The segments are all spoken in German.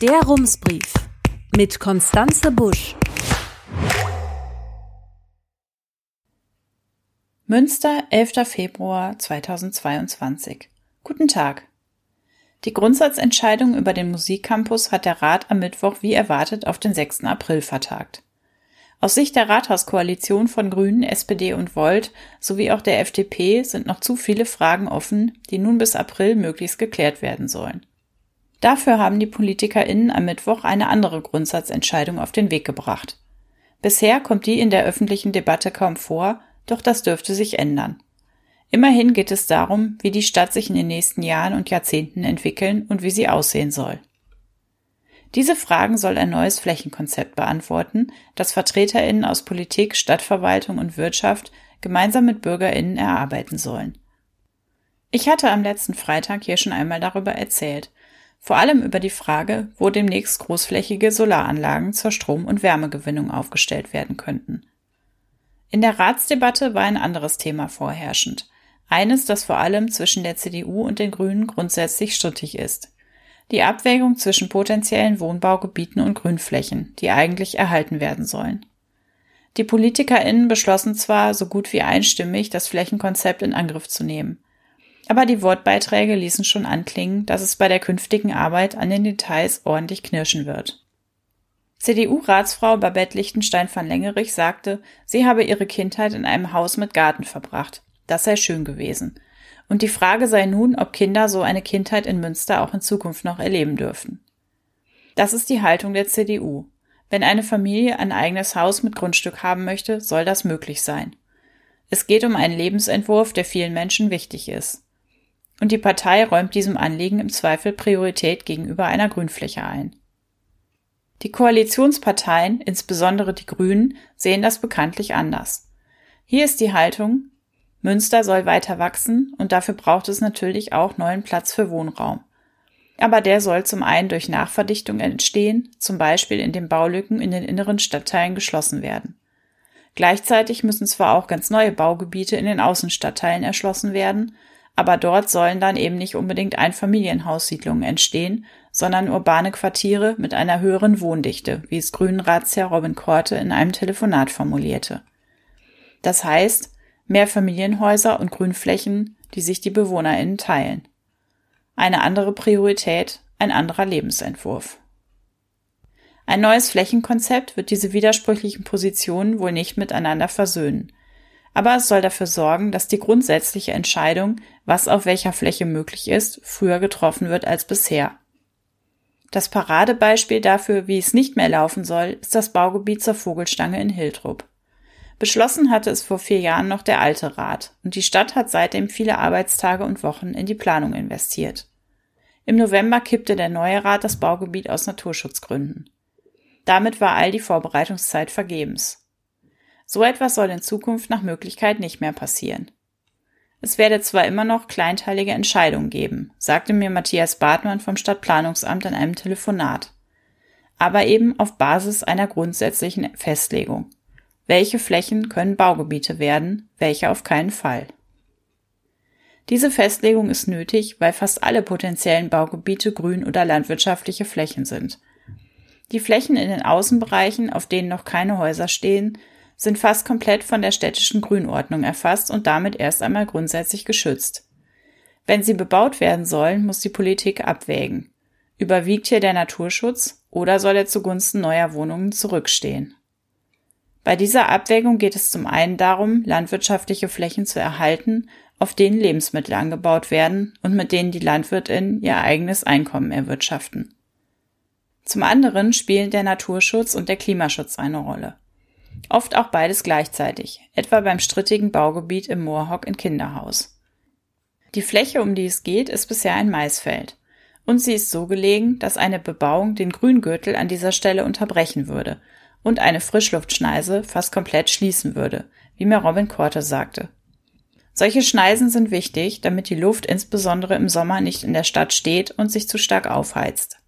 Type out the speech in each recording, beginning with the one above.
Der Rumsbrief mit Konstanze Busch. Münster, 11. Februar 2022. Guten Tag. Die Grundsatzentscheidung über den Musikcampus hat der Rat am Mittwoch wie erwartet auf den 6. April vertagt. Aus Sicht der Rathauskoalition von Grünen, SPD und Volt sowie auch der FDP sind noch zu viele Fragen offen, die nun bis April möglichst geklärt werden sollen. Dafür haben die PolitikerInnen am Mittwoch eine andere Grundsatzentscheidung auf den Weg gebracht. Bisher kommt die in der öffentlichen Debatte kaum vor, doch das dürfte sich ändern. Immerhin geht es darum, wie die Stadt sich in den nächsten Jahren und Jahrzehnten entwickeln und wie sie aussehen soll. Diese Fragen soll ein neues Flächenkonzept beantworten, das VertreterInnen aus Politik, Stadtverwaltung und Wirtschaft gemeinsam mit BürgerInnen erarbeiten sollen. Ich hatte am letzten Freitag hier schon einmal darüber erzählt vor allem über die Frage, wo demnächst großflächige Solaranlagen zur Strom- und Wärmegewinnung aufgestellt werden könnten. In der Ratsdebatte war ein anderes Thema vorherrschend. Eines, das vor allem zwischen der CDU und den Grünen grundsätzlich strittig ist. Die Abwägung zwischen potenziellen Wohnbaugebieten und Grünflächen, die eigentlich erhalten werden sollen. Die PolitikerInnen beschlossen zwar so gut wie einstimmig, das Flächenkonzept in Angriff zu nehmen aber die Wortbeiträge ließen schon anklingen, dass es bei der künftigen Arbeit an den Details ordentlich knirschen wird. CDU-Ratsfrau Babette Lichtenstein van Lengerich sagte, sie habe ihre Kindheit in einem Haus mit Garten verbracht. Das sei schön gewesen. Und die Frage sei nun, ob Kinder so eine Kindheit in Münster auch in Zukunft noch erleben dürfen. Das ist die Haltung der CDU. Wenn eine Familie ein eigenes Haus mit Grundstück haben möchte, soll das möglich sein. Es geht um einen Lebensentwurf, der vielen Menschen wichtig ist und die Partei räumt diesem Anliegen im Zweifel Priorität gegenüber einer Grünfläche ein. Die Koalitionsparteien, insbesondere die Grünen, sehen das bekanntlich anders. Hier ist die Haltung, Münster soll weiter wachsen und dafür braucht es natürlich auch neuen Platz für Wohnraum. Aber der soll zum einen durch Nachverdichtung entstehen, zum Beispiel indem Baulücken in den inneren Stadtteilen geschlossen werden. Gleichzeitig müssen zwar auch ganz neue Baugebiete in den Außenstadtteilen erschlossen werden, aber dort sollen dann eben nicht unbedingt Einfamilienhaussiedlungen entstehen, sondern urbane Quartiere mit einer höheren Wohndichte, wie es Grünenratsherr Robin Korte in einem Telefonat formulierte. Das heißt, mehr Familienhäuser und Grünflächen, die sich die BewohnerInnen teilen. Eine andere Priorität, ein anderer Lebensentwurf. Ein neues Flächenkonzept wird diese widersprüchlichen Positionen wohl nicht miteinander versöhnen aber es soll dafür sorgen, dass die grundsätzliche Entscheidung, was auf welcher Fläche möglich ist, früher getroffen wird als bisher. Das Paradebeispiel dafür, wie es nicht mehr laufen soll, ist das Baugebiet zur Vogelstange in Hildrup. Beschlossen hatte es vor vier Jahren noch der alte Rat und die Stadt hat seitdem viele Arbeitstage und Wochen in die Planung investiert. Im November kippte der neue Rat das Baugebiet aus Naturschutzgründen. Damit war all die Vorbereitungszeit vergebens. So etwas soll in Zukunft nach Möglichkeit nicht mehr passieren. Es werde zwar immer noch kleinteilige Entscheidungen geben, sagte mir Matthias Bartmann vom Stadtplanungsamt in einem Telefonat, aber eben auf Basis einer grundsätzlichen Festlegung. Welche Flächen können Baugebiete werden, welche auf keinen Fall. Diese Festlegung ist nötig, weil fast alle potenziellen Baugebiete grün oder landwirtschaftliche Flächen sind. Die Flächen in den Außenbereichen, auf denen noch keine Häuser stehen, sind fast komplett von der städtischen Grünordnung erfasst und damit erst einmal grundsätzlich geschützt. Wenn sie bebaut werden sollen, muss die Politik abwägen. Überwiegt hier der Naturschutz oder soll er zugunsten neuer Wohnungen zurückstehen? Bei dieser Abwägung geht es zum einen darum, landwirtschaftliche Flächen zu erhalten, auf denen Lebensmittel angebaut werden und mit denen die Landwirtinnen ihr eigenes Einkommen erwirtschaften. Zum anderen spielen der Naturschutz und der Klimaschutz eine Rolle. Oft auch beides gleichzeitig, etwa beim strittigen Baugebiet im Moorhock in Kinderhaus. Die Fläche, um die es geht, ist bisher ein Maisfeld. Und sie ist so gelegen, dass eine Bebauung den Grüngürtel an dieser Stelle unterbrechen würde und eine Frischluftschneise fast komplett schließen würde, wie mir Robin Korte sagte. Solche Schneisen sind wichtig, damit die Luft insbesondere im Sommer nicht in der Stadt steht und sich zu stark aufheizt.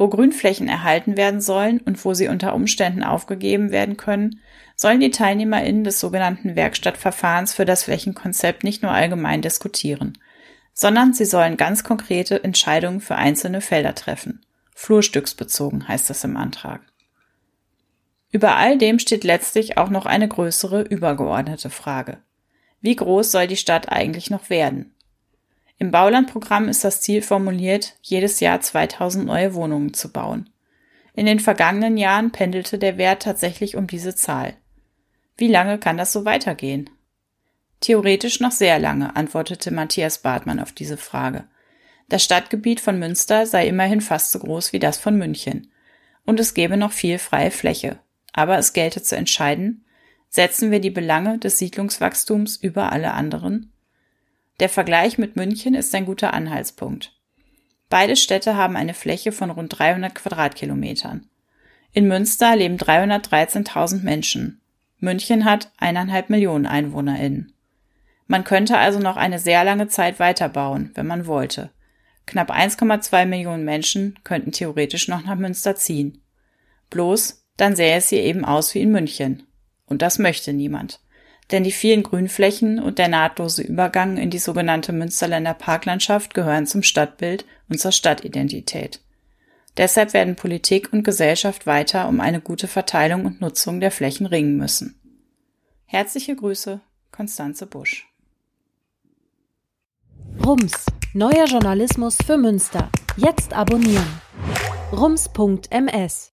Wo Grünflächen erhalten werden sollen und wo sie unter Umständen aufgegeben werden können, sollen die TeilnehmerInnen des sogenannten Werkstattverfahrens für das Flächenkonzept nicht nur allgemein diskutieren, sondern sie sollen ganz konkrete Entscheidungen für einzelne Felder treffen. flurstücksbezogen heißt es im Antrag. Über all dem steht letztlich auch noch eine größere übergeordnete Frage. Wie groß soll die Stadt eigentlich noch werden? Im Baulandprogramm ist das Ziel formuliert, jedes Jahr 2000 neue Wohnungen zu bauen. In den vergangenen Jahren pendelte der Wert tatsächlich um diese Zahl. Wie lange kann das so weitergehen? Theoretisch noch sehr lange, antwortete Matthias Bartmann auf diese Frage. Das Stadtgebiet von Münster sei immerhin fast so groß wie das von München. Und es gäbe noch viel freie Fläche. Aber es gelte zu entscheiden, setzen wir die Belange des Siedlungswachstums über alle anderen? Der Vergleich mit München ist ein guter Anhaltspunkt. Beide Städte haben eine Fläche von rund 300 Quadratkilometern. In Münster leben 313.000 Menschen. München hat eineinhalb Millionen EinwohnerInnen. Man könnte also noch eine sehr lange Zeit weiterbauen, wenn man wollte. Knapp 1,2 Millionen Menschen könnten theoretisch noch nach Münster ziehen. Bloß, dann sähe es hier eben aus wie in München. Und das möchte niemand. Denn die vielen Grünflächen und der nahtlose Übergang in die sogenannte Münsterländer Parklandschaft gehören zum Stadtbild und zur Stadtidentität. Deshalb werden Politik und Gesellschaft weiter um eine gute Verteilung und Nutzung der Flächen ringen müssen. Herzliche Grüße, Konstanze Busch. Rums, neuer Journalismus für Münster. Jetzt abonnieren. rums.ms